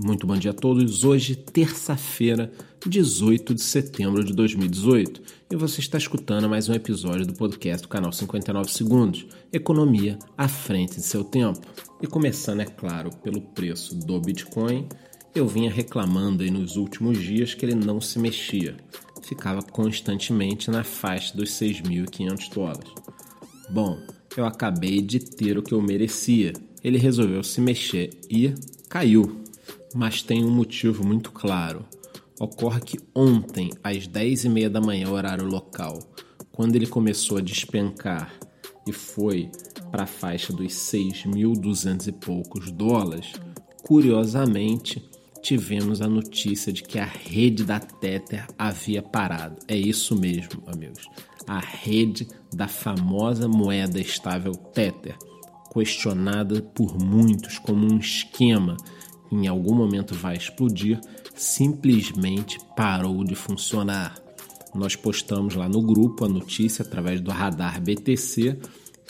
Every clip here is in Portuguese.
Muito bom dia a todos. Hoje, terça-feira, 18 de setembro de 2018, e você está escutando mais um episódio do podcast do canal 59 Segundos Economia à frente de seu tempo. E começando, é claro, pelo preço do Bitcoin, eu vinha reclamando aí nos últimos dias que ele não se mexia, ficava constantemente na faixa dos 6.500 dólares. Bom, eu acabei de ter o que eu merecia. Ele resolveu se mexer e caiu mas tem um motivo muito claro. Ocorre que ontem, às 10h30 da manhã, horário local, quando ele começou a despencar e foi para a faixa dos 6.200 e poucos dólares, curiosamente tivemos a notícia de que a rede da Tether havia parado. É isso mesmo, amigos. A rede da famosa moeda estável Tether, questionada por muitos como um esquema em algum momento vai explodir, simplesmente parou de funcionar. Nós postamos lá no grupo a notícia através do radar BTC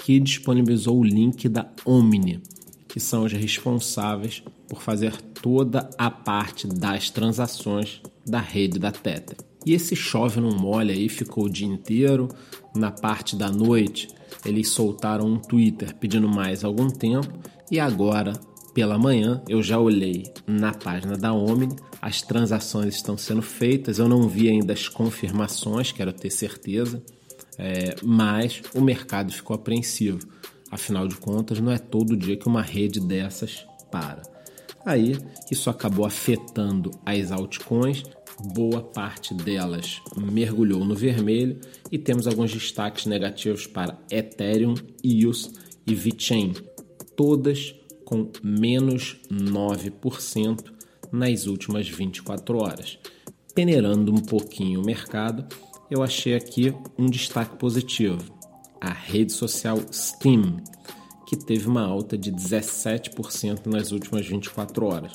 que disponibilizou o link da Omni, que são os responsáveis por fazer toda a parte das transações da rede da Tether. E esse chove não molha aí ficou o dia inteiro. Na parte da noite, eles soltaram um Twitter pedindo mais algum tempo e agora pela manhã, eu já olhei na página da Omni, as transações estão sendo feitas, eu não vi ainda as confirmações, quero ter certeza, é, mas o mercado ficou apreensivo. Afinal de contas, não é todo dia que uma rede dessas para. Aí, isso acabou afetando as altcoins, boa parte delas mergulhou no vermelho e temos alguns destaques negativos para Ethereum, EOS e VeChain, todas com menos 9% nas últimas 24 horas. Peneirando um pouquinho o mercado, eu achei aqui um destaque positivo. A rede social Steam, que teve uma alta de 17% nas últimas 24 horas.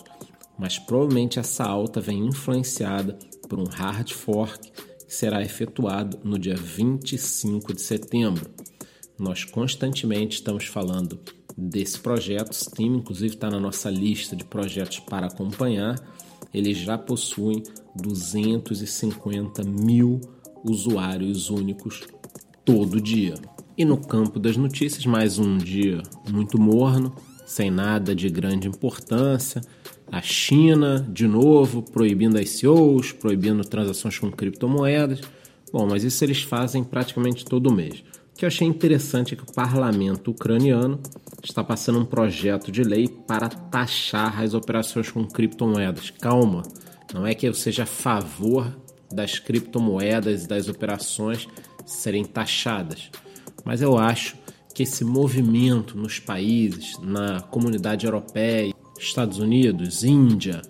Mas provavelmente essa alta vem influenciada por um hard fork que será efetuado no dia 25 de setembro. Nós constantemente estamos falando desse projeto. Steam, inclusive, está na nossa lista de projetos para acompanhar. Eles já possuem 250 mil usuários únicos todo dia. E no campo das notícias, mais um dia muito morno, sem nada de grande importância. A China, de novo, proibindo ICOs, proibindo transações com criptomoedas. Bom, mas isso eles fazem praticamente todo mês. Que eu achei interessante é que o parlamento ucraniano está passando um projeto de lei para taxar as operações com criptomoedas. Calma, não é que eu seja a favor das criptomoedas e das operações serem taxadas, mas eu acho que esse movimento nos países, na comunidade europeia, Estados Unidos, Índia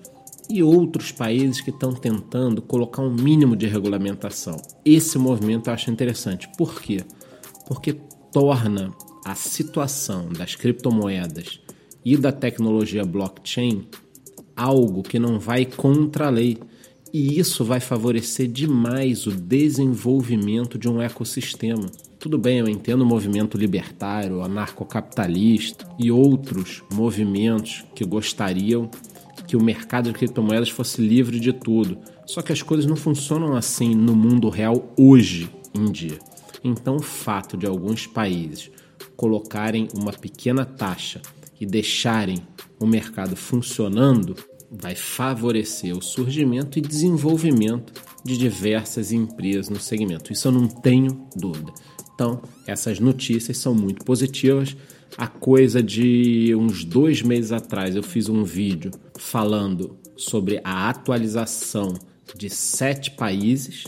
e outros países que estão tentando colocar um mínimo de regulamentação. Esse movimento eu acho interessante. Por quê? Porque torna a situação das criptomoedas e da tecnologia blockchain algo que não vai contra a lei. E isso vai favorecer demais o desenvolvimento de um ecossistema. Tudo bem, eu entendo o movimento libertário, anarcocapitalista e outros movimentos que gostariam que o mercado de criptomoedas fosse livre de tudo. Só que as coisas não funcionam assim no mundo real hoje em dia. Então, o fato de alguns países colocarem uma pequena taxa e deixarem o mercado funcionando, vai favorecer o surgimento e desenvolvimento de diversas empresas no segmento. Isso eu não tenho dúvida. Então, essas notícias são muito positivas. A coisa de uns dois meses atrás eu fiz um vídeo falando sobre a atualização de sete países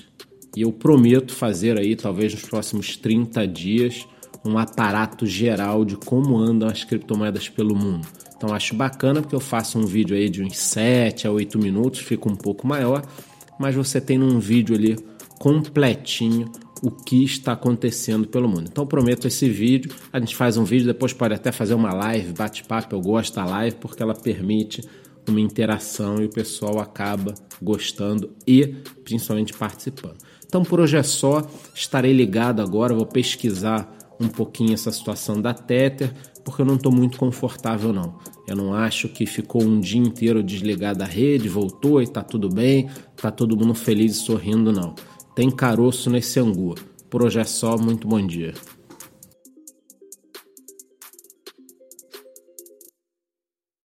e eu prometo fazer aí, talvez nos próximos 30 dias, um aparato geral de como andam as criptomoedas pelo mundo. Então acho bacana porque eu faço um vídeo aí de uns 7 a 8 minutos, fica um pouco maior, mas você tem num vídeo ali completinho o que está acontecendo pelo mundo. Então prometo esse vídeo, a gente faz um vídeo, depois pode até fazer uma live, bate-papo, eu gosto da live porque ela permite uma interação e o pessoal acaba gostando e principalmente participando. Então por hoje é só, estarei ligado agora, vou pesquisar um pouquinho essa situação da Tether, porque eu não estou muito confortável não. Eu não acho que ficou um dia inteiro desligado da rede, voltou e tá tudo bem, tá todo mundo feliz e sorrindo, não. Tem caroço nesse angu. Por hoje é só, muito bom dia.